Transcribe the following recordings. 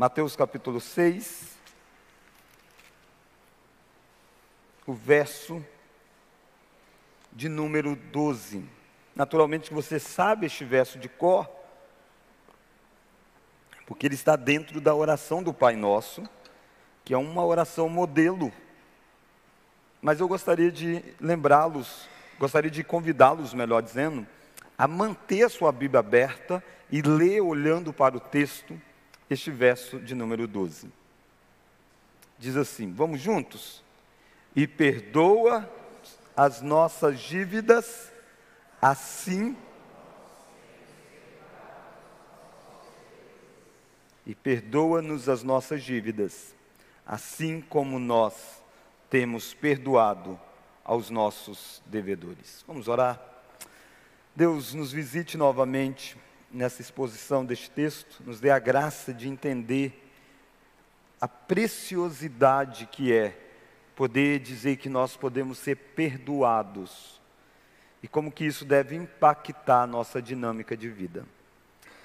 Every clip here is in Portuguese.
Mateus capítulo 6, o verso de número 12. Naturalmente você sabe este verso de cor, porque ele está dentro da oração do Pai Nosso, que é uma oração modelo. Mas eu gostaria de lembrá-los, gostaria de convidá-los, melhor dizendo, a manter a sua Bíblia aberta e ler olhando para o texto este verso de número 12. Diz assim: Vamos juntos? E perdoa as nossas dívidas, assim e perdoa-nos as nossas dívidas, assim como nós temos perdoado aos nossos devedores. Vamos orar. Deus nos visite novamente nessa exposição deste texto, nos dê a graça de entender a preciosidade que é poder dizer que nós podemos ser perdoados e como que isso deve impactar a nossa dinâmica de vida.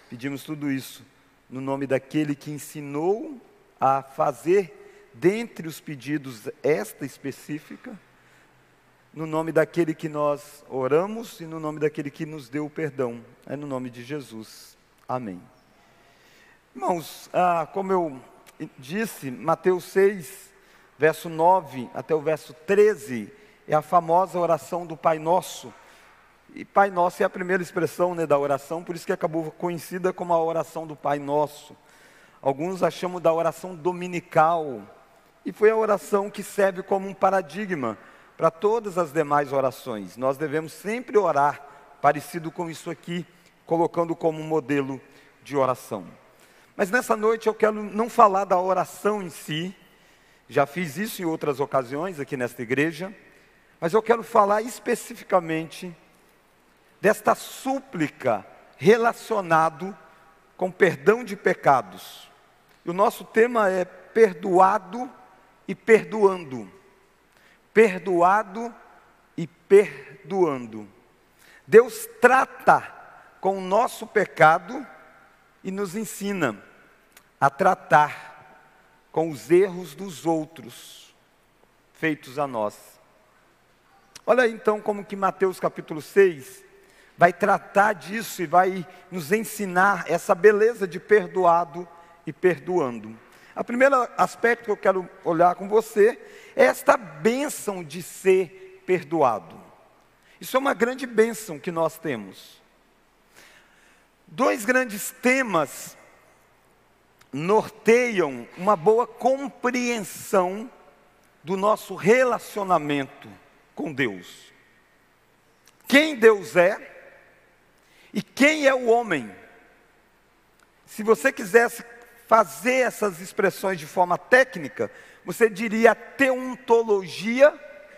Pedimos tudo isso no nome daquele que ensinou a fazer dentre os pedidos esta específica, no nome daquele que nós oramos e no nome daquele que nos deu o perdão, é no nome de Jesus. Amém. Irmãos, ah, como eu disse, Mateus 6, verso 9 até o verso 13, é a famosa oração do Pai Nosso e Pai Nosso é a primeira expressão né, da oração, por isso que acabou conhecida como a oração do Pai Nosso. Alguns a chamam da oração dominical. E foi a oração que serve como um paradigma para todas as demais orações. Nós devemos sempre orar parecido com isso aqui, colocando como modelo de oração. Mas nessa noite eu quero não falar da oração em si, já fiz isso em outras ocasiões aqui nesta igreja, mas eu quero falar especificamente desta súplica relacionado com perdão de pecados. E o nosso tema é perdoado e perdoando. Perdoado e perdoando. Deus trata com o nosso pecado e nos ensina a tratar com os erros dos outros feitos a nós. Olha então como que Mateus capítulo 6 vai tratar disso e vai nos ensinar essa beleza de perdoado e perdoando. O primeiro aspecto que eu quero olhar com você é esta bênção de ser perdoado. Isso é uma grande bênção que nós temos. Dois grandes temas norteiam uma boa compreensão do nosso relacionamento com Deus. Quem Deus é e quem é o homem? Se você quisesse fazer essas expressões de forma técnica, você diria teontologia,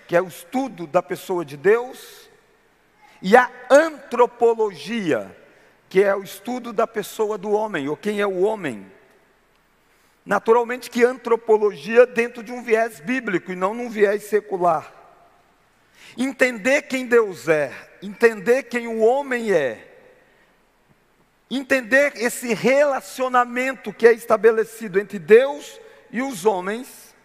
que é o estudo da pessoa de Deus, e a antropologia, que é o estudo da pessoa do homem, ou quem é o homem. Naturalmente que antropologia dentro de um viés bíblico e não num viés secular. Entender quem Deus é, entender quem o homem é, entender esse relacionamento que é estabelecido entre Deus e os homens,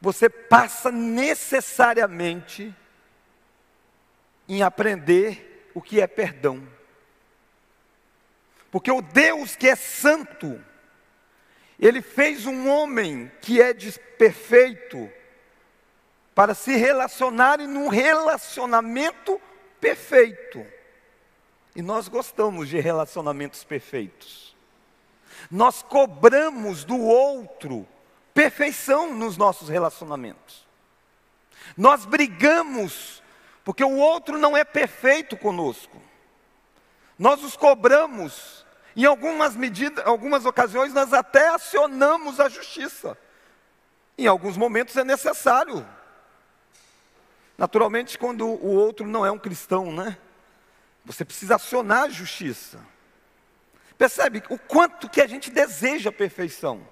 você passa necessariamente em aprender o que é perdão. Porque o Deus que é santo, ele fez um homem que é perfeito para se relacionarem num relacionamento perfeito. E nós gostamos de relacionamentos perfeitos. Nós cobramos do outro perfeição nos nossos relacionamentos. Nós brigamos porque o outro não é perfeito conosco. Nós os cobramos. Em algumas medidas, algumas ocasiões nós até acionamos a justiça. Em alguns momentos é necessário. Naturalmente, quando o outro não é um cristão, né? Você precisa acionar a justiça. Percebe o quanto que a gente deseja a perfeição.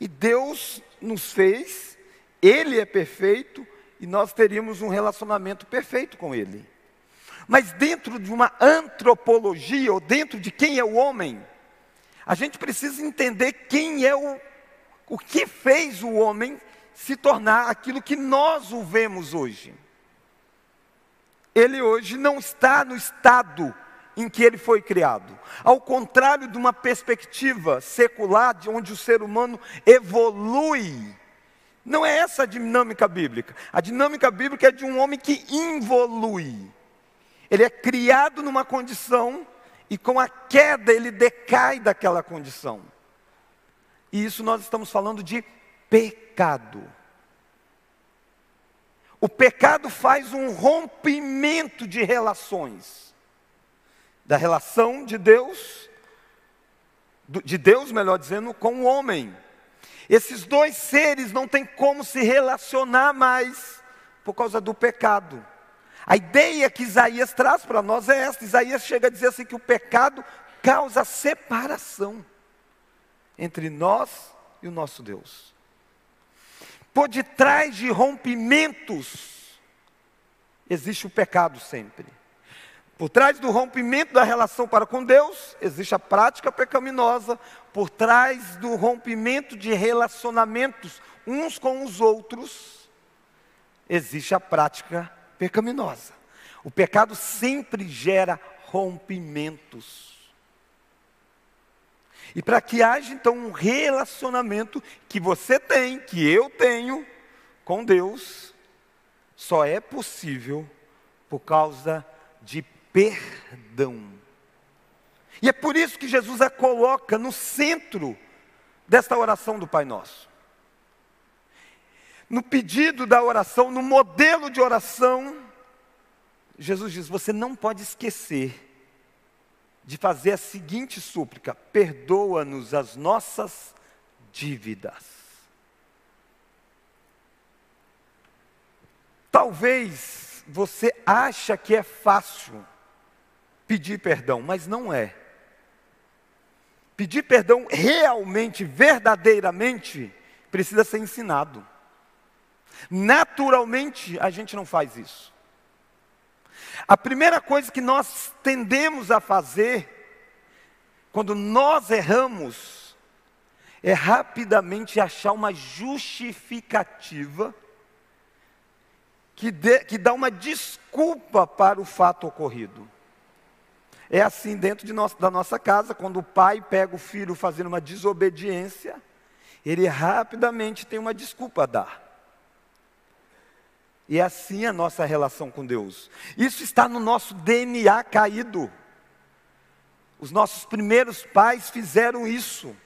E Deus nos fez, Ele é perfeito, e nós teríamos um relacionamento perfeito com Ele. Mas dentro de uma antropologia, ou dentro de quem é o homem, A gente precisa entender quem é o, o que fez o homem se tornar aquilo que nós o vemos hoje. Ele hoje não está no estado em que ele foi criado. Ao contrário de uma perspectiva secular, de onde o ser humano evolui. Não é essa a dinâmica bíblica. A dinâmica bíblica é de um homem que involui. Ele é criado numa condição e com a queda ele decai daquela condição. E isso nós estamos falando de pecado. O pecado faz um rompimento de relações. Da relação de Deus, de Deus, melhor dizendo, com o homem. Esses dois seres não têm como se relacionar mais por causa do pecado. A ideia que Isaías traz para nós é esta: Isaías chega a dizer assim que o pecado causa separação entre nós e o nosso Deus. Por detrás de rompimentos, existe o pecado sempre. Por trás do rompimento da relação para com Deus, existe a prática pecaminosa. Por trás do rompimento de relacionamentos uns com os outros, existe a prática pecaminosa. O pecado sempre gera rompimentos. E para que haja então um relacionamento que você tem, que eu tenho com Deus, só é possível por causa de perdão. E é por isso que Jesus a coloca no centro desta oração do Pai Nosso. No pedido da oração, no modelo de oração, Jesus diz: você não pode esquecer de fazer a seguinte súplica: perdoa-nos as nossas dívidas. Talvez você acha que é fácil pedir perdão, mas não é. Pedir perdão realmente, verdadeiramente, precisa ser ensinado. Naturalmente, a gente não faz isso. A primeira coisa que nós tendemos a fazer, quando nós erramos, é rapidamente achar uma justificativa que, dê, que dá uma desculpa para o fato ocorrido. É assim dentro de nós, da nossa casa, quando o pai pega o filho fazendo uma desobediência, ele rapidamente tem uma desculpa a dar. E é assim a nossa relação com Deus. Isso está no nosso DNA caído. Os nossos primeiros pais fizeram isso.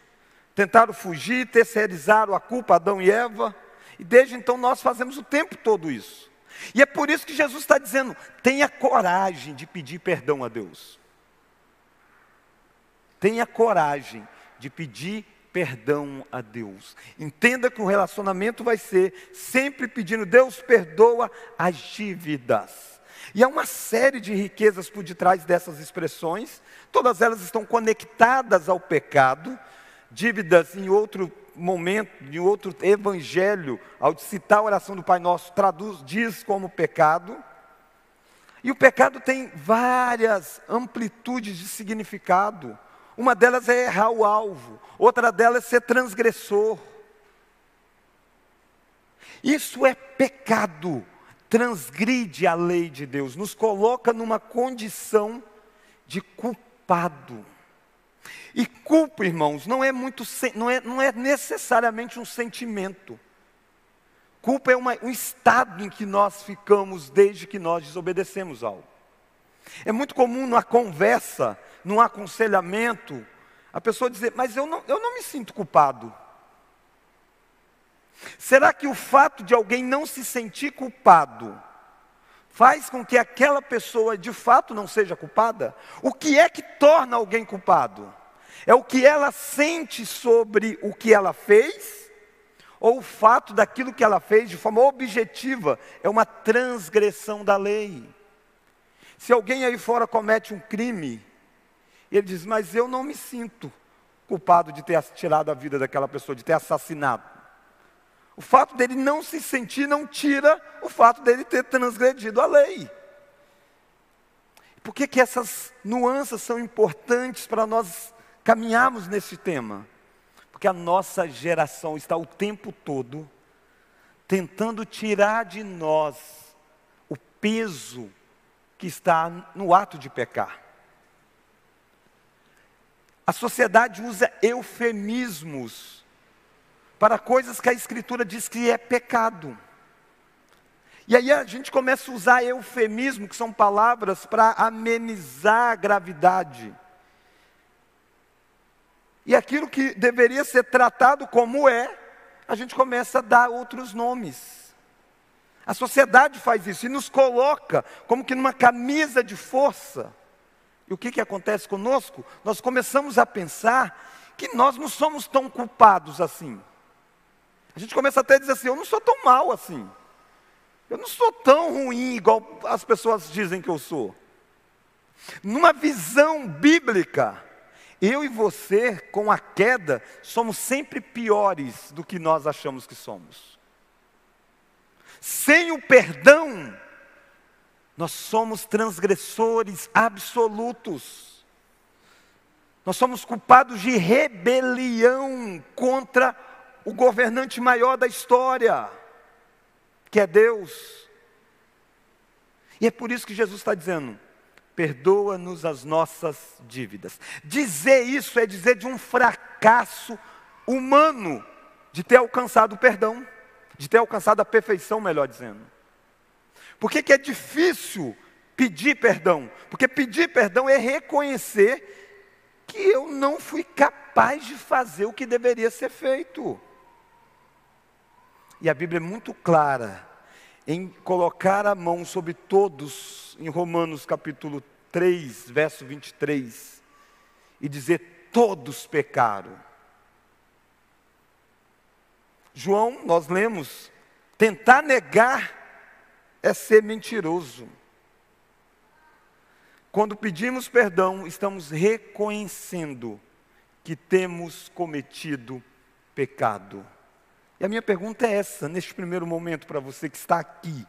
Tentaram fugir, terceirizaram a culpa Adão e Eva. E desde então nós fazemos o tempo todo isso. E é por isso que Jesus está dizendo: tenha coragem de pedir perdão a Deus. Tenha coragem de pedir perdão a Deus. Entenda que o relacionamento vai ser sempre pedindo, Deus perdoa as dívidas. E há uma série de riquezas por detrás dessas expressões, todas elas estão conectadas ao pecado, dívidas em outro momento, em outro evangelho, ao citar a oração do Pai Nosso, traduz, diz como pecado. E o pecado tem várias amplitudes de significado. Uma delas é errar o alvo, outra delas é ser transgressor. Isso é pecado, transgride a lei de Deus, nos coloca numa condição de culpado. E culpa, irmãos, não é muito, não é, não é necessariamente um sentimento. Culpa é uma, um estado em que nós ficamos desde que nós desobedecemos algo. É muito comum na conversa num aconselhamento, a pessoa dizer, mas eu não, eu não me sinto culpado. Será que o fato de alguém não se sentir culpado faz com que aquela pessoa de fato não seja culpada? O que é que torna alguém culpado? É o que ela sente sobre o que ela fez? Ou o fato daquilo que ela fez de forma objetiva é uma transgressão da lei? Se alguém aí fora comete um crime, ele diz: Mas eu não me sinto culpado de ter tirado a vida daquela pessoa, de ter assassinado. O fato dele não se sentir não tira o fato dele ter transgredido a lei. Por que, que essas nuances são importantes para nós caminharmos nesse tema, porque a nossa geração está o tempo todo tentando tirar de nós o peso que está no ato de pecar. A sociedade usa eufemismos para coisas que a Escritura diz que é pecado. E aí a gente começa a usar eufemismo, que são palavras para amenizar a gravidade. E aquilo que deveria ser tratado como é, a gente começa a dar outros nomes. A sociedade faz isso e nos coloca como que numa camisa de força. E o que, que acontece conosco? Nós começamos a pensar que nós não somos tão culpados assim. A gente começa até a dizer assim: eu não sou tão mal assim. Eu não sou tão ruim igual as pessoas dizem que eu sou. Numa visão bíblica, eu e você, com a queda, somos sempre piores do que nós achamos que somos. Sem o perdão, nós somos transgressores absolutos. Nós somos culpados de rebelião contra o governante maior da história, que é Deus. E é por isso que Jesus está dizendo: perdoa-nos as nossas dívidas. Dizer isso é dizer de um fracasso humano de ter alcançado o perdão, de ter alcançado a perfeição, melhor dizendo. Por que, que é difícil pedir perdão? Porque pedir perdão é reconhecer que eu não fui capaz de fazer o que deveria ser feito. E a Bíblia é muito clara em colocar a mão sobre todos, em Romanos capítulo 3, verso 23, e dizer: todos pecaram. João, nós lemos, tentar negar é ser mentiroso. Quando pedimos perdão, estamos reconhecendo que temos cometido pecado. E a minha pergunta é essa, neste primeiro momento, para você que está aqui.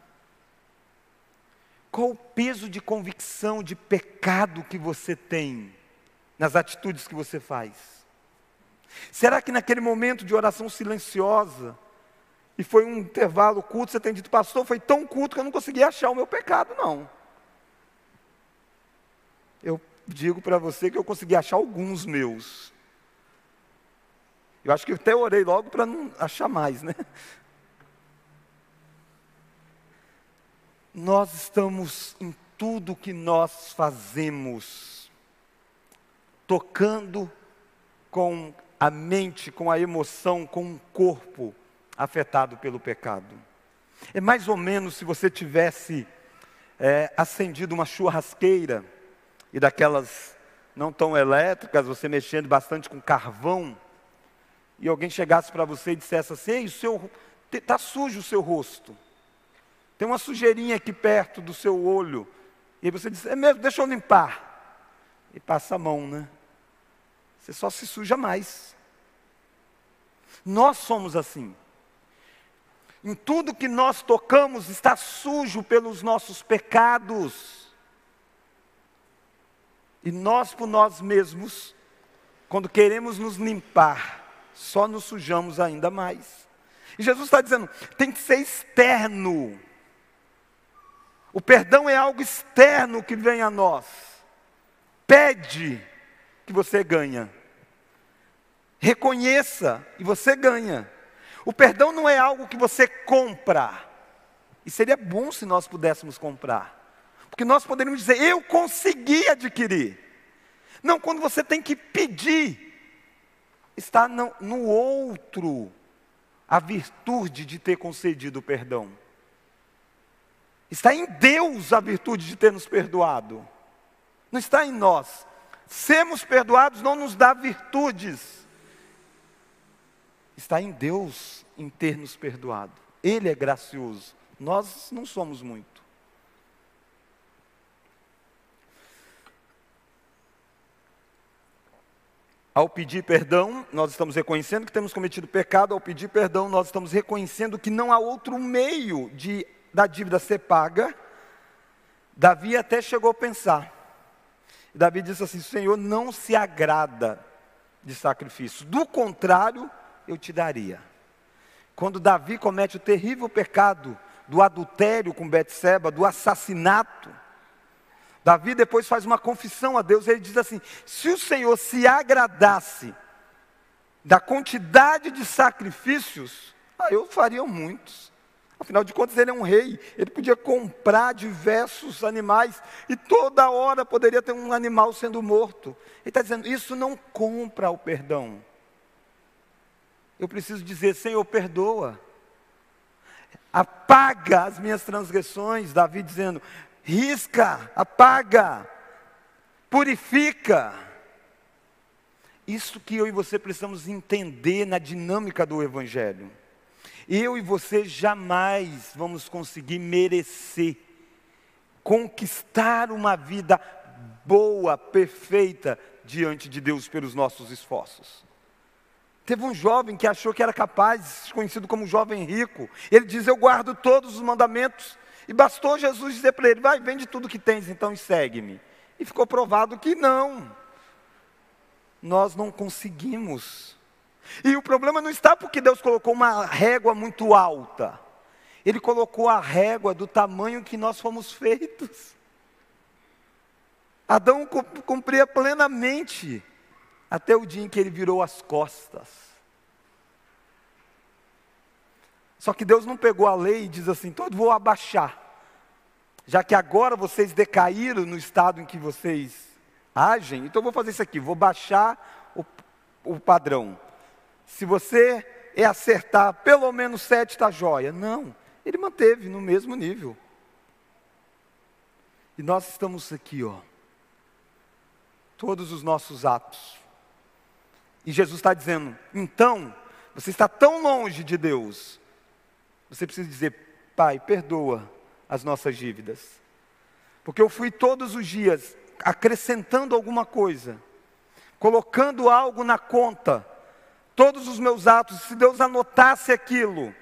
Qual o peso de convicção de pecado que você tem nas atitudes que você faz? Será que naquele momento de oração silenciosa, e foi um intervalo curto, você tem dito, pastor, foi tão curto que eu não consegui achar o meu pecado, não. Eu digo para você que eu consegui achar alguns meus. Eu acho que até orei logo para não achar mais, né? Nós estamos em tudo que nós fazemos, tocando com a mente, com a emoção, com o corpo afetado pelo pecado. É mais ou menos se você tivesse é, acendido uma churrasqueira e daquelas não tão elétricas, você mexendo bastante com carvão e alguém chegasse para você e dissesse assim: Ei, o seu está sujo o seu rosto, tem uma sujeirinha aqui perto do seu olho, e você diz: É mesmo, deixa eu limpar, e passa a mão, né? Você só se suja mais. Nós somos assim. Em tudo que nós tocamos está sujo pelos nossos pecados. E nós por nós mesmos, quando queremos nos limpar, só nos sujamos ainda mais. E Jesus está dizendo: tem que ser externo. O perdão é algo externo que vem a nós. Pede que você ganha. Reconheça e você ganha. O perdão não é algo que você compra. E seria bom se nós pudéssemos comprar. Porque nós poderíamos dizer, eu consegui adquirir. Não, quando você tem que pedir está no, no outro a virtude de ter concedido o perdão. Está em Deus a virtude de ter nos perdoado. Não está em nós. Sermos perdoados não nos dá virtudes. Está em Deus em ter nos perdoado. Ele é gracioso. Nós não somos muito. Ao pedir perdão, nós estamos reconhecendo que temos cometido pecado. Ao pedir perdão, nós estamos reconhecendo que não há outro meio de da dívida ser paga. Davi até chegou a pensar. Davi disse assim: Senhor não se agrada de sacrifício. Do contrário, eu te daria. Quando Davi comete o terrível pecado do adultério com Betseba, do assassinato, Davi depois faz uma confissão a Deus, ele diz assim: se o Senhor se agradasse da quantidade de sacrifícios, ah, eu faria muitos. Afinal de contas, ele é um rei, ele podia comprar diversos animais e toda hora poderia ter um animal sendo morto. Ele está dizendo: isso não compra o perdão. Eu preciso dizer, Senhor, perdoa. Apaga as minhas transgressões. Davi dizendo: risca, apaga, purifica. Isso que eu e você precisamos entender na dinâmica do Evangelho. Eu e você jamais vamos conseguir merecer, conquistar uma vida boa, perfeita diante de Deus pelos nossos esforços. Teve um jovem que achou que era capaz, conhecido como jovem rico. Ele diz: Eu guardo todos os mandamentos. E bastou Jesus dizer para ele: Vai, vende tudo que tens então e segue-me. E ficou provado que não. Nós não conseguimos. E o problema não está porque Deus colocou uma régua muito alta. Ele colocou a régua do tamanho que nós fomos feitos. Adão cumpria plenamente até o dia em que ele virou as costas. Só que Deus não pegou a lei e diz assim: todo vou abaixar já que agora vocês decaíram no estado em que vocês agem, então vou fazer isso aqui, vou baixar o, o padrão. Se você é acertar pelo menos sete, está jóia. Não, ele manteve no mesmo nível. E nós estamos aqui, ó, todos os nossos atos. E Jesus está dizendo: então, você está tão longe de Deus, você precisa dizer, Pai, perdoa as nossas dívidas. Porque eu fui todos os dias acrescentando alguma coisa, colocando algo na conta, todos os meus atos, se Deus anotasse aquilo,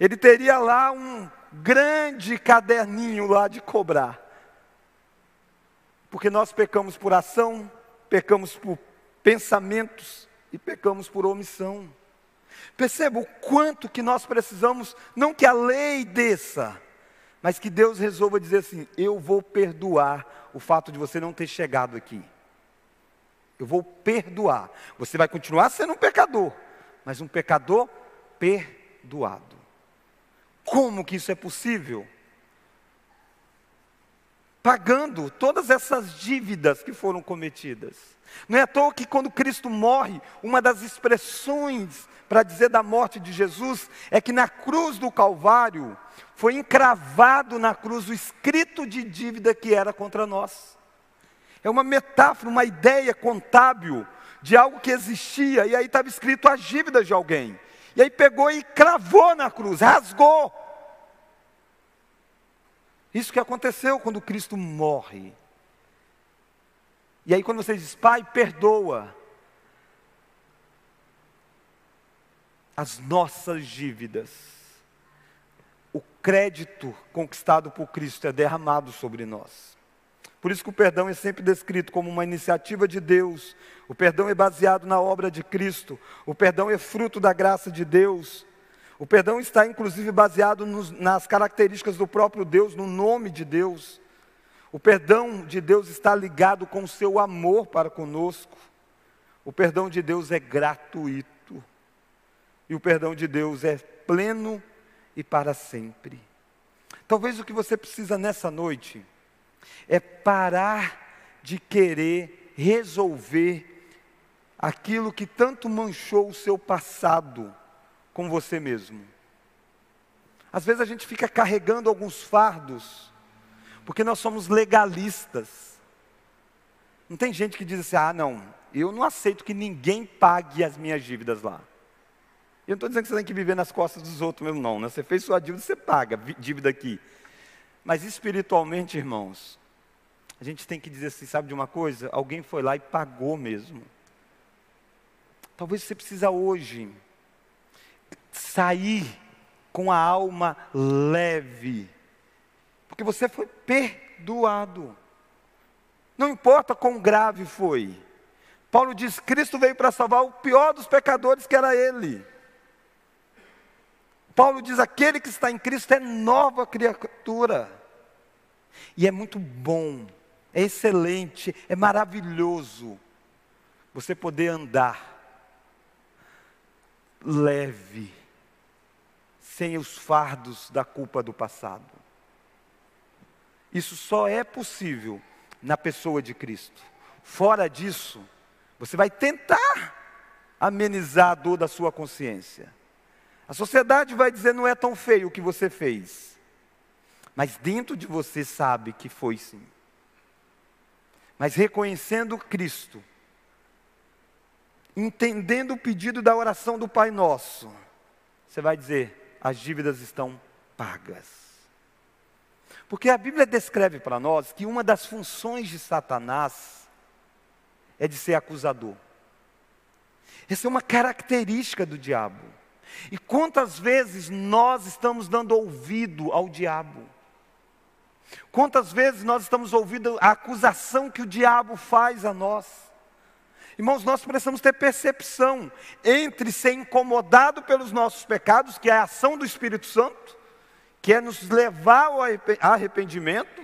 Ele teria lá um grande caderninho lá de cobrar. Porque nós pecamos por ação, pecamos por pensamentos e pecamos por omissão. Perceba o quanto que nós precisamos, não que a lei desça, mas que Deus resolva dizer assim: eu vou perdoar o fato de você não ter chegado aqui. Eu vou perdoar. Você vai continuar sendo um pecador, mas um pecador perdoado. Como que isso é possível? Pagando todas essas dívidas que foram cometidas. Não é à toa que quando Cristo morre, uma das expressões para dizer da morte de Jesus é que na cruz do Calvário foi encravado na cruz o escrito de dívida que era contra nós. É uma metáfora, uma ideia contábil de algo que existia, e aí estava escrito as dívidas de alguém. E aí pegou e cravou na cruz, rasgou. Isso que aconteceu quando Cristo morre. E aí quando você diz, Pai, perdoa as nossas dívidas o crédito conquistado por Cristo é derramado sobre nós. Por isso que o perdão é sempre descrito como uma iniciativa de Deus. O perdão é baseado na obra de Cristo. O perdão é fruto da graça de Deus. O perdão está inclusive baseado nos, nas características do próprio Deus, no nome de Deus. O perdão de Deus está ligado com o seu amor para conosco. O perdão de Deus é gratuito. E o perdão de Deus é pleno e para sempre. Talvez o que você precisa nessa noite é parar de querer resolver aquilo que tanto manchou o seu passado com você mesmo. Às vezes a gente fica carregando alguns fardos, porque nós somos legalistas. Não tem gente que diz assim: ah, não, eu não aceito que ninguém pague as minhas dívidas lá. Eu não estou dizendo que você tem que viver nas costas dos outros mesmo, não. Né? Você fez sua dívida, você paga dívida aqui. Mas espiritualmente, irmãos, a gente tem que dizer assim, sabe de uma coisa? Alguém foi lá e pagou mesmo. Talvez você precisa hoje sair com a alma leve, porque você foi perdoado. Não importa quão grave foi, Paulo diz: Cristo veio para salvar o pior dos pecadores, que era ele. Paulo diz: aquele que está em Cristo é nova criatura. E é muito bom, é excelente, é maravilhoso você poder andar leve, sem os fardos da culpa do passado. Isso só é possível na pessoa de Cristo. Fora disso, você vai tentar amenizar a dor da sua consciência. A sociedade vai dizer não é tão feio o que você fez. Mas dentro de você sabe que foi sim. Mas reconhecendo Cristo, entendendo o pedido da oração do Pai Nosso, você vai dizer: as dívidas estão pagas. Porque a Bíblia descreve para nós que uma das funções de Satanás é de ser acusador. Essa é uma característica do diabo. E quantas vezes nós estamos dando ouvido ao diabo? Quantas vezes nós estamos ouvindo a acusação que o diabo faz a nós? Irmãos, nós precisamos ter percepção entre ser incomodado pelos nossos pecados, que é a ação do Espírito Santo, que é nos levar ao arrependimento,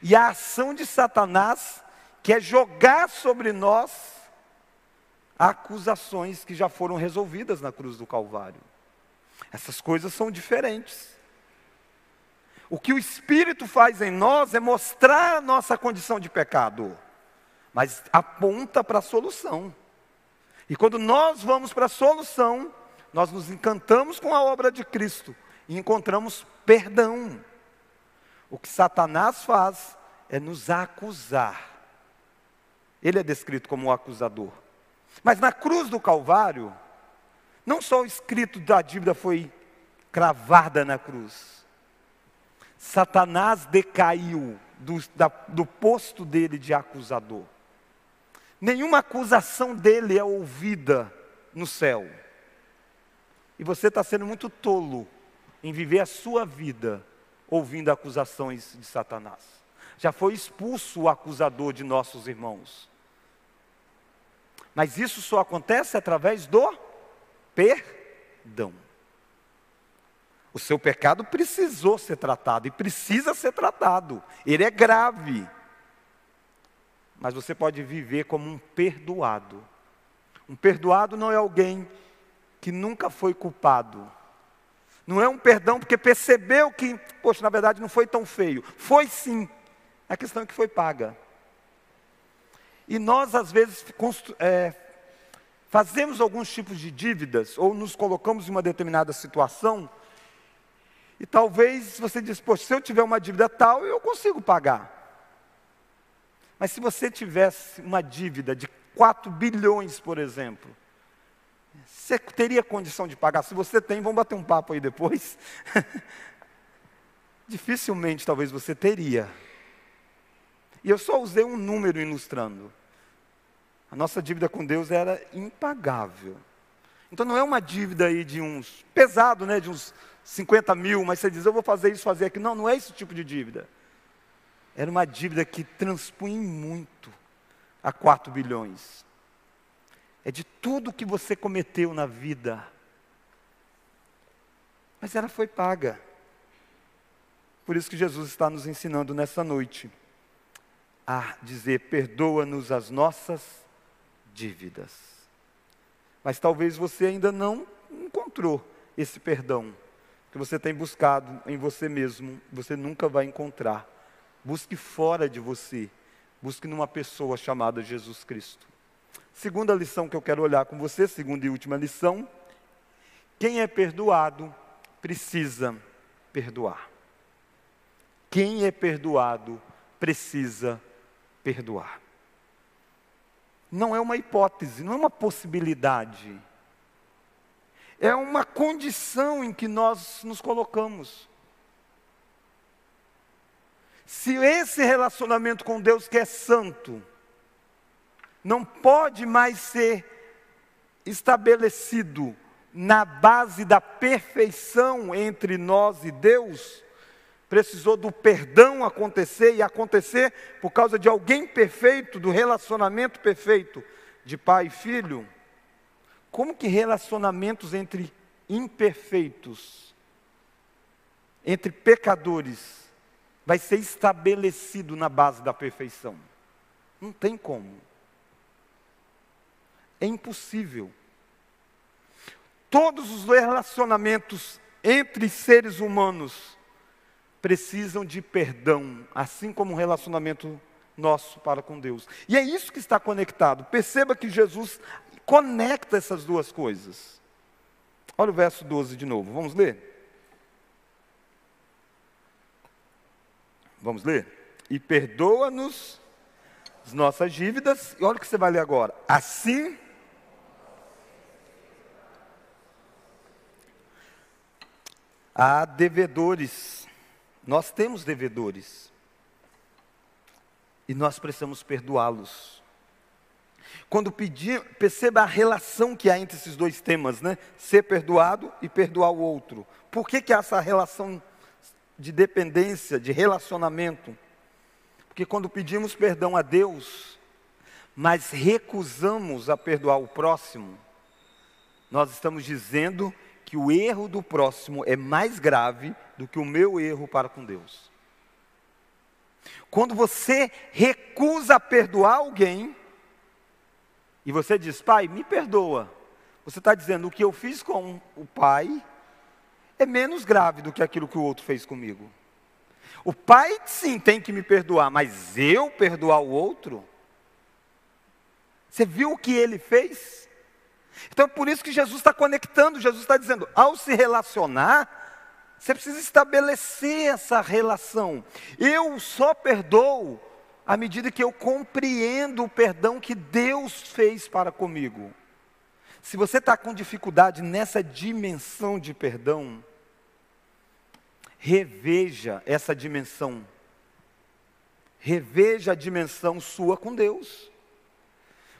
e a ação de Satanás, que é jogar sobre nós acusações que já foram resolvidas na cruz do Calvário. Essas coisas são diferentes. O que o Espírito faz em nós é mostrar a nossa condição de pecado, mas aponta para a solução. E quando nós vamos para a solução, nós nos encantamos com a obra de Cristo e encontramos perdão. O que Satanás faz é nos acusar. Ele é descrito como o acusador. Mas na cruz do Calvário, não só o escrito da dívida foi cravada na cruz, Satanás decaiu do, da, do posto dele de acusador. Nenhuma acusação dele é ouvida no céu. E você está sendo muito tolo em viver a sua vida ouvindo acusações de Satanás. Já foi expulso o acusador de nossos irmãos. Mas isso só acontece através do perdão. O seu pecado precisou ser tratado e precisa ser tratado. Ele é grave. Mas você pode viver como um perdoado. Um perdoado não é alguém que nunca foi culpado. Não é um perdão porque percebeu que, poxa, na verdade não foi tão feio. Foi sim. A questão é que foi paga. E nós, às vezes, é, fazemos alguns tipos de dívidas, ou nos colocamos em uma determinada situação, e talvez você diz, poxa, se eu tiver uma dívida tal, eu consigo pagar. Mas se você tivesse uma dívida de 4 bilhões, por exemplo, você teria condição de pagar? Se você tem, vamos bater um papo aí depois. Dificilmente, talvez você teria. E eu só usei um número ilustrando. A nossa dívida com Deus era impagável. Então não é uma dívida aí de uns, pesado, né, de uns 50 mil, mas você diz, eu vou fazer isso, fazer aquilo. Não, não é esse tipo de dívida. Era uma dívida que transpunha muito a 4 bilhões. É de tudo que você cometeu na vida. Mas ela foi paga. Por isso que Jesus está nos ensinando nessa noite a dizer: perdoa-nos as nossas dívidas. Mas talvez você ainda não encontrou esse perdão que você tem buscado em você mesmo, você nunca vai encontrar. Busque fora de você, busque numa pessoa chamada Jesus Cristo. Segunda lição que eu quero olhar com você, segunda e última lição: quem é perdoado precisa perdoar. Quem é perdoado precisa perdoar. Não é uma hipótese, não é uma possibilidade. É uma condição em que nós nos colocamos. Se esse relacionamento com Deus que é santo não pode mais ser estabelecido na base da perfeição entre nós e Deus, precisou do perdão acontecer e acontecer por causa de alguém perfeito, do relacionamento perfeito, de pai e filho, como que relacionamentos entre imperfeitos, entre pecadores, vai ser estabelecido na base da perfeição? Não tem como. É impossível. Todos os relacionamentos entre seres humanos precisam de perdão, assim como o relacionamento nosso para com Deus. E é isso que está conectado. Perceba que Jesus conecta essas duas coisas. Olha o verso 12 de novo, vamos ler? Vamos ler? E perdoa-nos as nossas dívidas, e olha o que você vai ler agora. Assim. Há devedores, nós temos devedores, e nós precisamos perdoá-los. Quando pedir, perceba a relação que há entre esses dois temas, né? Ser perdoado e perdoar o outro. Por que, que há essa relação de dependência, de relacionamento? Porque quando pedimos perdão a Deus, mas recusamos a perdoar o próximo, nós estamos dizendo que o erro do próximo é mais grave do que o meu erro para com Deus. Quando você recusa perdoar alguém, e você diz, pai, me perdoa, você está dizendo o que eu fiz com o pai é menos grave do que aquilo que o outro fez comigo. O pai, sim, tem que me perdoar, mas eu perdoar o outro? Você viu o que ele fez? Então é por isso que Jesus está conectando, Jesus está dizendo, ao se relacionar, você precisa estabelecer essa relação. Eu só perdoo à medida que eu compreendo o perdão que Deus fez para comigo. Se você está com dificuldade nessa dimensão de perdão, reveja essa dimensão. Reveja a dimensão sua com Deus.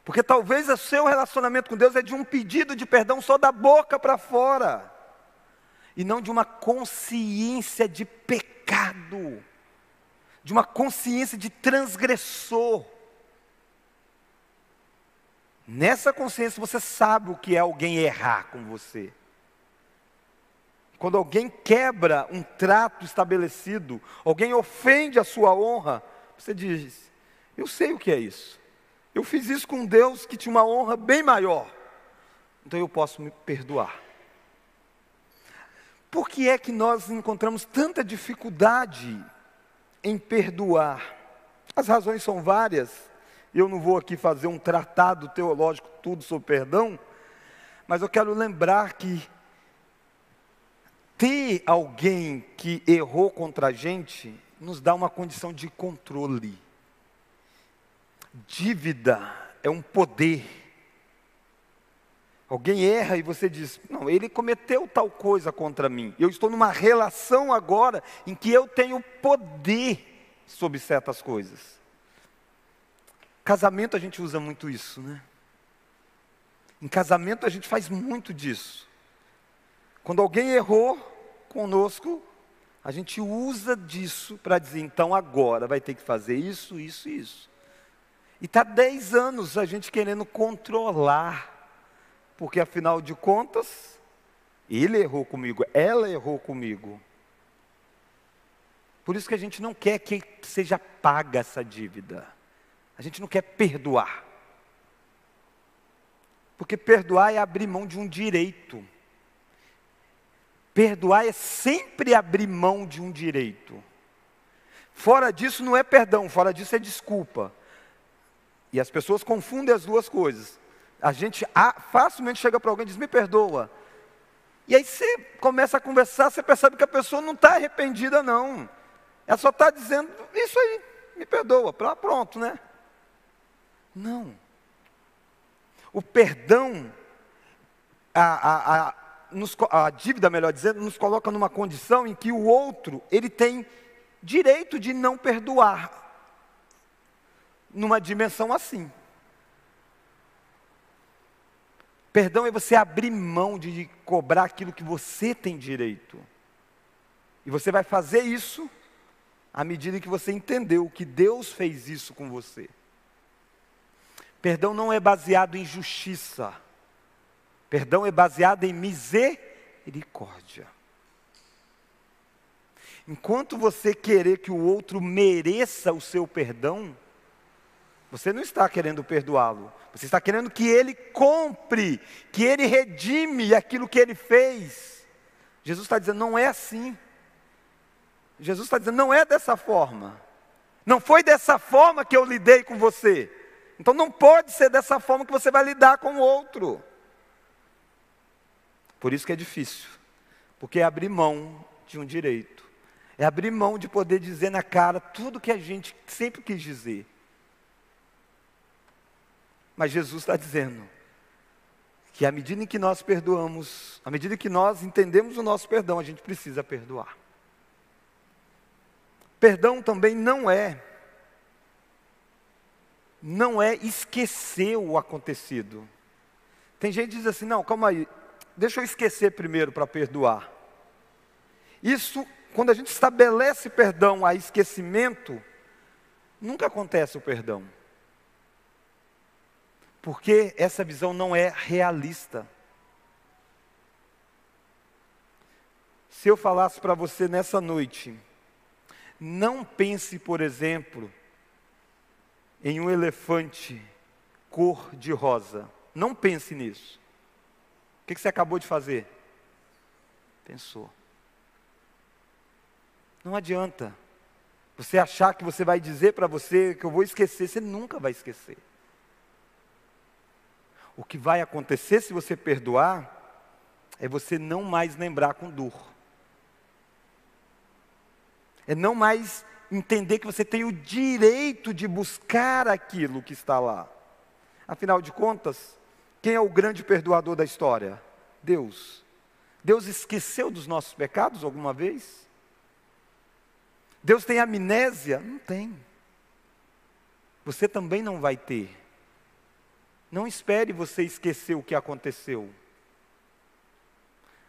Porque talvez o seu relacionamento com Deus é de um pedido de perdão só da boca para fora e não de uma consciência de pecado, de uma consciência de transgressor. Nessa consciência você sabe o que é alguém errar com você. Quando alguém quebra um trato estabelecido, alguém ofende a sua honra, você diz: Eu sei o que é isso. Eu fiz isso com Deus que tinha uma honra bem maior. Então eu posso me perdoar. Por que é que nós encontramos tanta dificuldade em perdoar? As razões são várias. Eu não vou aqui fazer um tratado teológico tudo sobre perdão, mas eu quero lembrar que ter alguém que errou contra a gente nos dá uma condição de controle. Dívida é um poder. Alguém erra e você diz: Não, ele cometeu tal coisa contra mim. Eu estou numa relação agora em que eu tenho poder sobre certas coisas. Casamento a gente usa muito isso, né? Em casamento a gente faz muito disso. Quando alguém errou conosco, a gente usa disso para dizer: então agora vai ter que fazer isso, isso e isso. E está dez anos a gente querendo controlar porque afinal de contas, ele errou comigo, ela errou comigo. Por isso que a gente não quer que seja paga essa dívida. A gente não quer perdoar. Porque perdoar é abrir mão de um direito. Perdoar é sempre abrir mão de um direito. Fora disso não é perdão, fora disso é desculpa. E as pessoas confundem as duas coisas. A gente facilmente chega para alguém e diz: Me perdoa. E aí você começa a conversar, você percebe que a pessoa não está arrependida, não. Ela só está dizendo: Isso aí, me perdoa. Pronto, né? Não. O perdão, a, a, a, nos, a dívida, melhor dizendo, nos coloca numa condição em que o outro, ele tem direito de não perdoar. Numa dimensão assim. Perdão é você abrir mão de cobrar aquilo que você tem direito. E você vai fazer isso à medida que você entendeu que Deus fez isso com você. Perdão não é baseado em justiça. Perdão é baseado em misericórdia. Enquanto você querer que o outro mereça o seu perdão, você não está querendo perdoá-lo. Você está querendo que ele compre, que ele redime aquilo que ele fez. Jesus está dizendo, não é assim. Jesus está dizendo, não é dessa forma. Não foi dessa forma que eu lidei com você. Então não pode ser dessa forma que você vai lidar com o outro. Por isso que é difícil. Porque é abrir mão de um direito. É abrir mão de poder dizer na cara tudo que a gente sempre quis dizer. Mas Jesus está dizendo que à medida em que nós perdoamos, à medida que nós entendemos o nosso perdão, a gente precisa perdoar. Perdão também não é não é esquecer o acontecido. Tem gente que diz assim: não, calma aí, deixa eu esquecer primeiro para perdoar. Isso, quando a gente estabelece perdão a esquecimento, nunca acontece o perdão. Porque essa visão não é realista. Se eu falasse para você nessa noite, não pense, por exemplo, em um elefante cor de rosa. Não pense nisso. O que você acabou de fazer? Pensou. Não adianta você achar que você vai dizer para você que eu vou esquecer, você nunca vai esquecer. O que vai acontecer se você perdoar é você não mais lembrar com dor. É não mais entender que você tem o direito de buscar aquilo que está lá. Afinal de contas, quem é o grande perdoador da história? Deus. Deus esqueceu dos nossos pecados alguma vez? Deus tem amnésia? Não tem. Você também não vai ter. Não espere você esquecer o que aconteceu.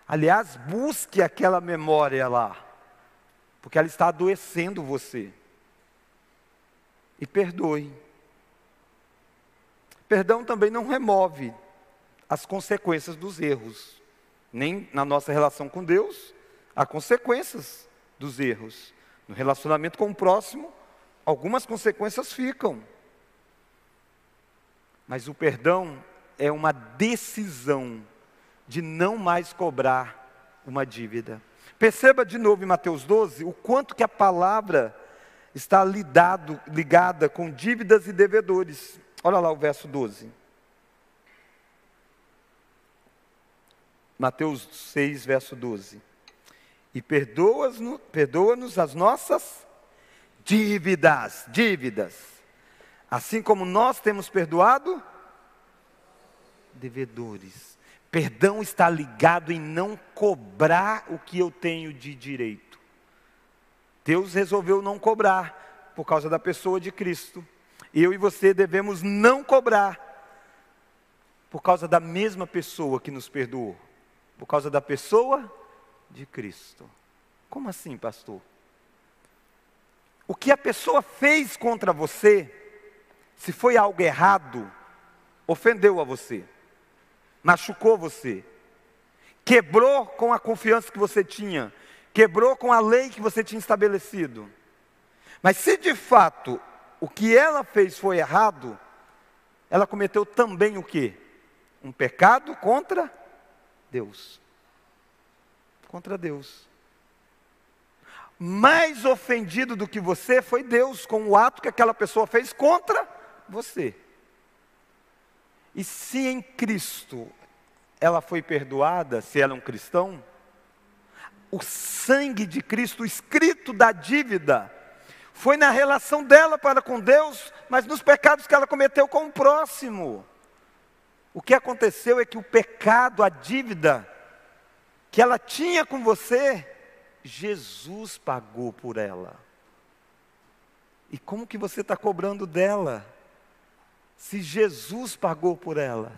Aliás, busque aquela memória lá porque ela está adoecendo você. E perdoe. Perdão também não remove as consequências dos erros, nem na nossa relação com Deus, há consequências dos erros. No relacionamento com o próximo, algumas consequências ficam. Mas o perdão é uma decisão de não mais cobrar uma dívida. Perceba de novo em Mateus 12 o quanto que a palavra está lidado, ligada com dívidas e devedores. Olha lá o verso 12. Mateus 6, verso 12. E perdoa-nos perdoa as nossas dívidas, dívidas, assim como nós temos perdoado devedores. Perdão está ligado em não cobrar o que eu tenho de direito. Deus resolveu não cobrar por causa da pessoa de Cristo. Eu e você devemos não cobrar por causa da mesma pessoa que nos perdoou, por causa da pessoa de Cristo. Como assim, pastor? O que a pessoa fez contra você, se foi algo errado, ofendeu a você machucou você, quebrou com a confiança que você tinha, quebrou com a lei que você tinha estabelecido. Mas se de fato o que ela fez foi errado, ela cometeu também o que? Um pecado contra Deus. Contra Deus. Mais ofendido do que você foi Deus com o ato que aquela pessoa fez contra você. E se em Cristo ela foi perdoada, se ela é um cristão, o sangue de Cristo, escrito da dívida, foi na relação dela para com Deus, mas nos pecados que ela cometeu com o próximo. O que aconteceu é que o pecado, a dívida que ela tinha com você, Jesus pagou por ela. E como que você está cobrando dela? Se Jesus pagou por ela.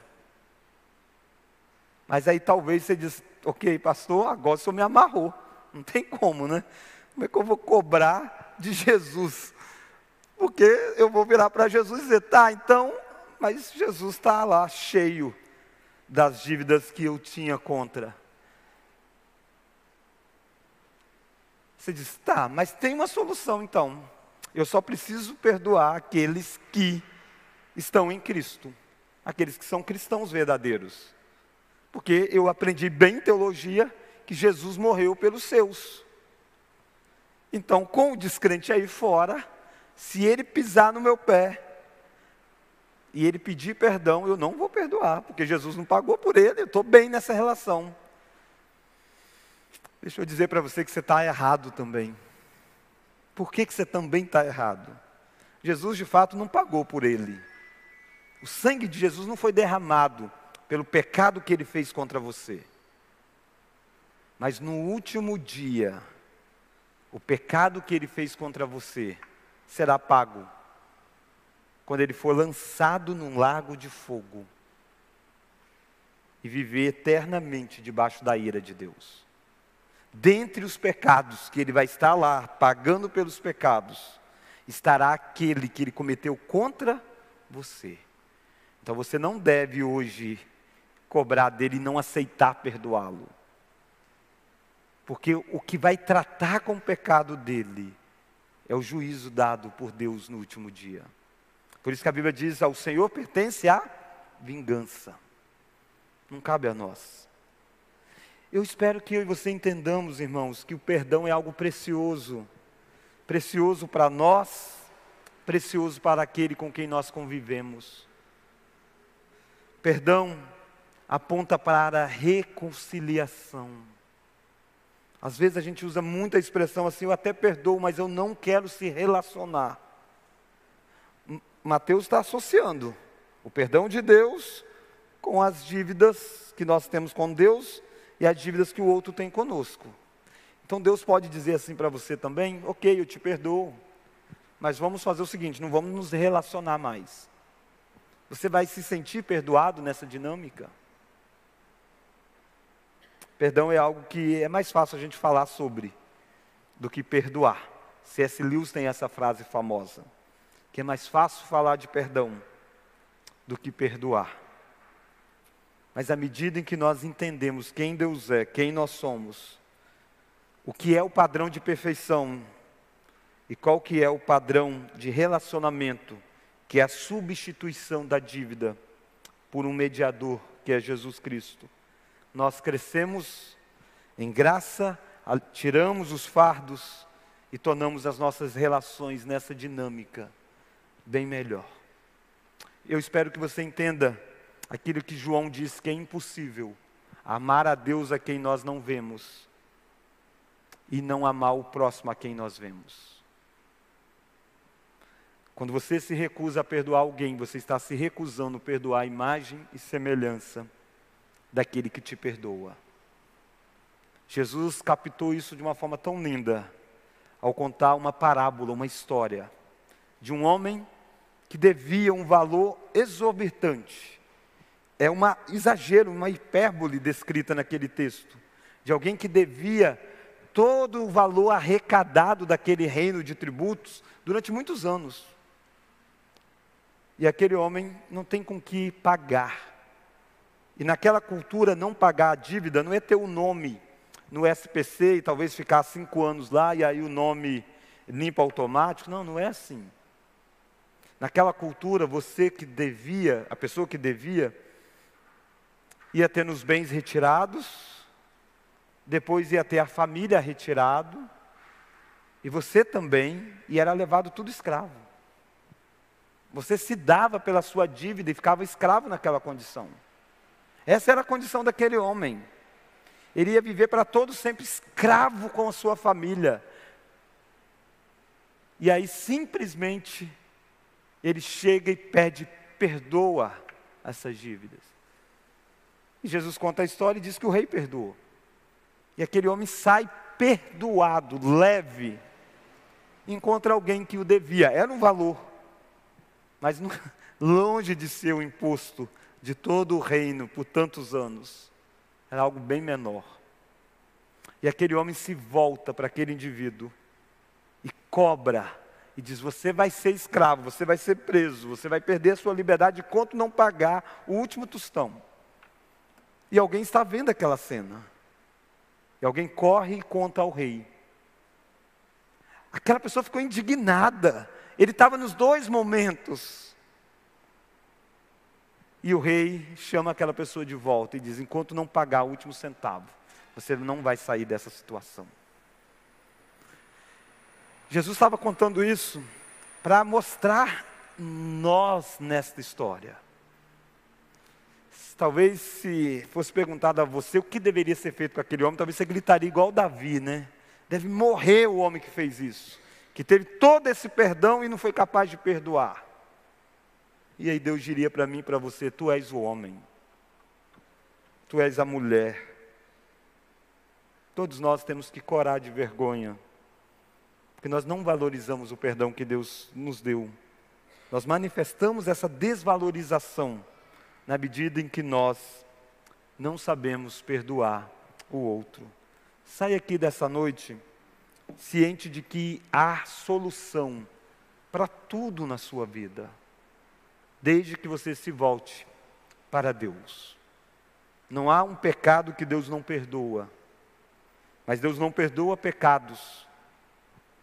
Mas aí talvez você diz, ok, pastor, agora o senhor me amarrou. Não tem como, né? Como é que eu vou cobrar de Jesus? Porque eu vou virar para Jesus e dizer, tá, então mas Jesus está lá cheio das dívidas que eu tinha contra. Você diz, tá, mas tem uma solução então. Eu só preciso perdoar aqueles que estão em Cristo, aqueles que são cristãos verdadeiros. Porque eu aprendi bem em teologia que Jesus morreu pelos seus. Então, com o descrente aí fora, se ele pisar no meu pé e ele pedir perdão, eu não vou perdoar, porque Jesus não pagou por ele, eu estou bem nessa relação. Deixa eu dizer para você que você está errado também. Por que, que você também está errado? Jesus de fato não pagou por ele. O sangue de Jesus não foi derramado pelo pecado que ele fez contra você. Mas no último dia, o pecado que ele fez contra você será pago quando ele for lançado num lago de fogo e viver eternamente debaixo da ira de Deus. Dentre os pecados que ele vai estar lá, pagando pelos pecados, estará aquele que ele cometeu contra você. Então você não deve hoje cobrar dele e não aceitar perdoá-lo. Porque o que vai tratar com o pecado dele é o juízo dado por Deus no último dia. Por isso que a Bíblia diz: ao Senhor pertence a vingança. Não cabe a nós. Eu espero que eu e você entendamos, irmãos, que o perdão é algo precioso. Precioso para nós, precioso para aquele com quem nós convivemos. Perdão aponta para a reconciliação. Às vezes a gente usa muita expressão assim, eu até perdoo, mas eu não quero se relacionar. Mateus está associando o perdão de Deus com as dívidas que nós temos com Deus e as dívidas que o outro tem conosco. Então Deus pode dizer assim para você também: ok, eu te perdoo, mas vamos fazer o seguinte, não vamos nos relacionar mais. Você vai se sentir perdoado nessa dinâmica? Perdão é algo que é mais fácil a gente falar sobre do que perdoar. C.S. Lewis tem essa frase famosa, que é mais fácil falar de perdão do que perdoar. Mas à medida em que nós entendemos quem Deus é, quem nós somos, o que é o padrão de perfeição e qual que é o padrão de relacionamento, que é a substituição da dívida por um mediador, que é Jesus Cristo nós crescemos em graça, tiramos os fardos e tornamos as nossas relações nessa dinâmica bem melhor. Eu espero que você entenda aquilo que João diz que é impossível: amar a Deus a quem nós não vemos e não amar o próximo a quem nós vemos. Quando você se recusa a perdoar alguém, você está se recusando a perdoar a imagem e semelhança daquele que te perdoa. Jesus captou isso de uma forma tão linda ao contar uma parábola, uma história de um homem que devia um valor exorbitante. É um exagero, uma hipérbole descrita naquele texto, de alguém que devia todo o valor arrecadado daquele reino de tributos durante muitos anos. E aquele homem não tem com que pagar. E naquela cultura, não pagar a dívida não é ter o nome no SPC e talvez ficar cinco anos lá e aí o nome limpa automático. Não, não é assim. Naquela cultura, você que devia, a pessoa que devia, ia ter nos bens retirados, depois ia ter a família retirado, e você também, e era levado tudo escravo. Você se dava pela sua dívida e ficava escravo naquela condição. Essa era a condição daquele homem. Ele ia viver para todos sempre escravo com a sua família. E aí simplesmente ele chega e pede perdoa essas dívidas. E Jesus conta a história e diz que o rei perdoou. E aquele homem sai perdoado, leve. Encontra alguém que o devia. Era um valor, mas longe de ser o imposto de todo o reino por tantos anos. Era algo bem menor. E aquele homem se volta para aquele indivíduo e cobra e diz: Você vai ser escravo, você vai ser preso, você vai perder a sua liberdade enquanto não pagar o último tostão. E alguém está vendo aquela cena. E alguém corre e conta ao rei. Aquela pessoa ficou indignada. Ele estava nos dois momentos. E o rei chama aquela pessoa de volta e diz: enquanto não pagar o último centavo, você não vai sair dessa situação. Jesus estava contando isso para mostrar nós nesta história. Talvez se fosse perguntado a você o que deveria ser feito com aquele homem, talvez você gritaria igual Davi, né? Deve morrer o homem que fez isso, que teve todo esse perdão e não foi capaz de perdoar. E aí Deus diria para mim e para você: Tu és o homem, tu és a mulher. Todos nós temos que corar de vergonha, porque nós não valorizamos o perdão que Deus nos deu. Nós manifestamos essa desvalorização na medida em que nós não sabemos perdoar o outro. Sai aqui dessa noite ciente de que há solução para tudo na sua vida, desde que você se volte para Deus. Não há um pecado que Deus não perdoa, mas Deus não perdoa pecados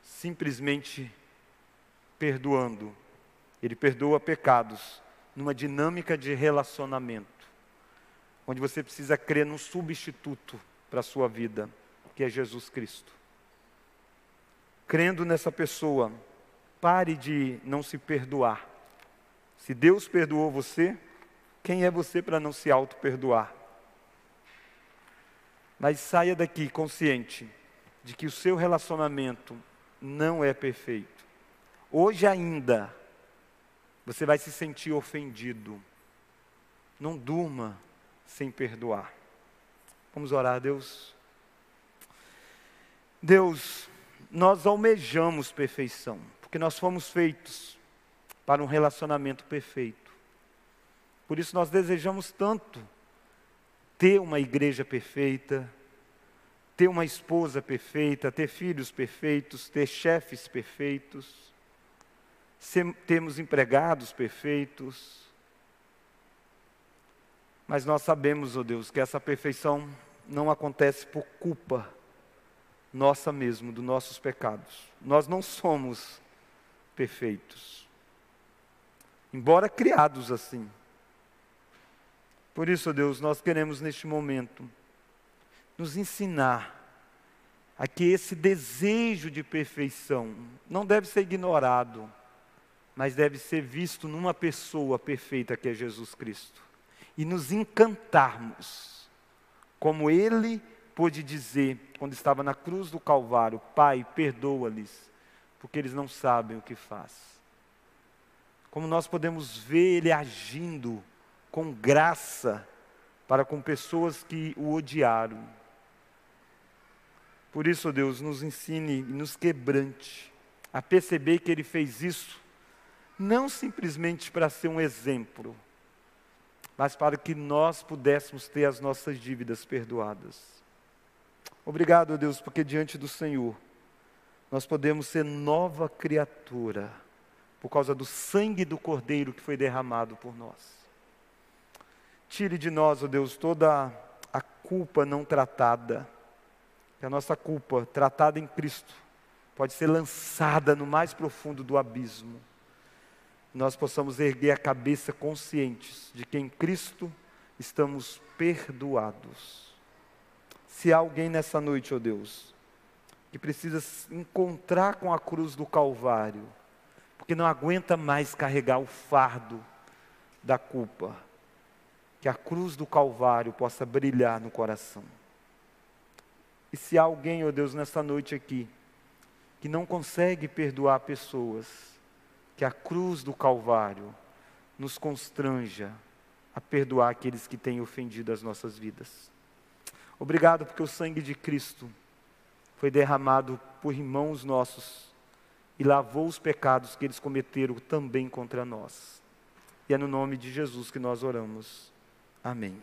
simplesmente perdoando, Ele perdoa pecados numa dinâmica de relacionamento, onde você precisa crer num substituto para a sua vida, que é Jesus Cristo. Crendo nessa pessoa, pare de não se perdoar. Se Deus perdoou você, quem é você para não se auto-perdoar? Mas saia daqui consciente de que o seu relacionamento não é perfeito. Hoje ainda, você vai se sentir ofendido. Não durma sem perdoar. Vamos orar, Deus. Deus, nós almejamos perfeição, porque nós fomos feitos para um relacionamento perfeito. Por isso nós desejamos tanto ter uma igreja perfeita, ter uma esposa perfeita, ter filhos perfeitos, ter chefes perfeitos temos empregados perfeitos, mas nós sabemos, ó oh Deus, que essa perfeição não acontece por culpa nossa mesmo, dos nossos pecados. Nós não somos perfeitos, embora criados assim. Por isso, Deus, nós queremos neste momento nos ensinar a que esse desejo de perfeição não deve ser ignorado mas deve ser visto numa pessoa perfeita que é Jesus Cristo. E nos encantarmos, como ele pôde dizer quando estava na cruz do Calvário: Pai, perdoa-lhes, porque eles não sabem o que faz. Como nós podemos ver ele agindo com graça para com pessoas que o odiaram. Por isso, Deus, nos ensine e nos quebrante a perceber que ele fez isso não simplesmente para ser um exemplo, mas para que nós pudéssemos ter as nossas dívidas perdoadas. Obrigado, Deus, porque diante do Senhor nós podemos ser nova criatura por causa do sangue do Cordeiro que foi derramado por nós. Tire de nós, ó Deus, toda a culpa não tratada, que a nossa culpa tratada em Cristo pode ser lançada no mais profundo do abismo nós possamos erguer a cabeça conscientes de que em Cristo estamos perdoados. Se há alguém nessa noite, ó oh Deus, que precisa se encontrar com a cruz do Calvário, porque não aguenta mais carregar o fardo da culpa, que a cruz do Calvário possa brilhar no coração. E se há alguém, ó oh Deus, nessa noite aqui, que não consegue perdoar pessoas, que a cruz do Calvário nos constranja a perdoar aqueles que têm ofendido as nossas vidas. Obrigado porque o sangue de Cristo foi derramado por irmãos nossos e lavou os pecados que eles cometeram também contra nós. E é no nome de Jesus que nós oramos. Amém.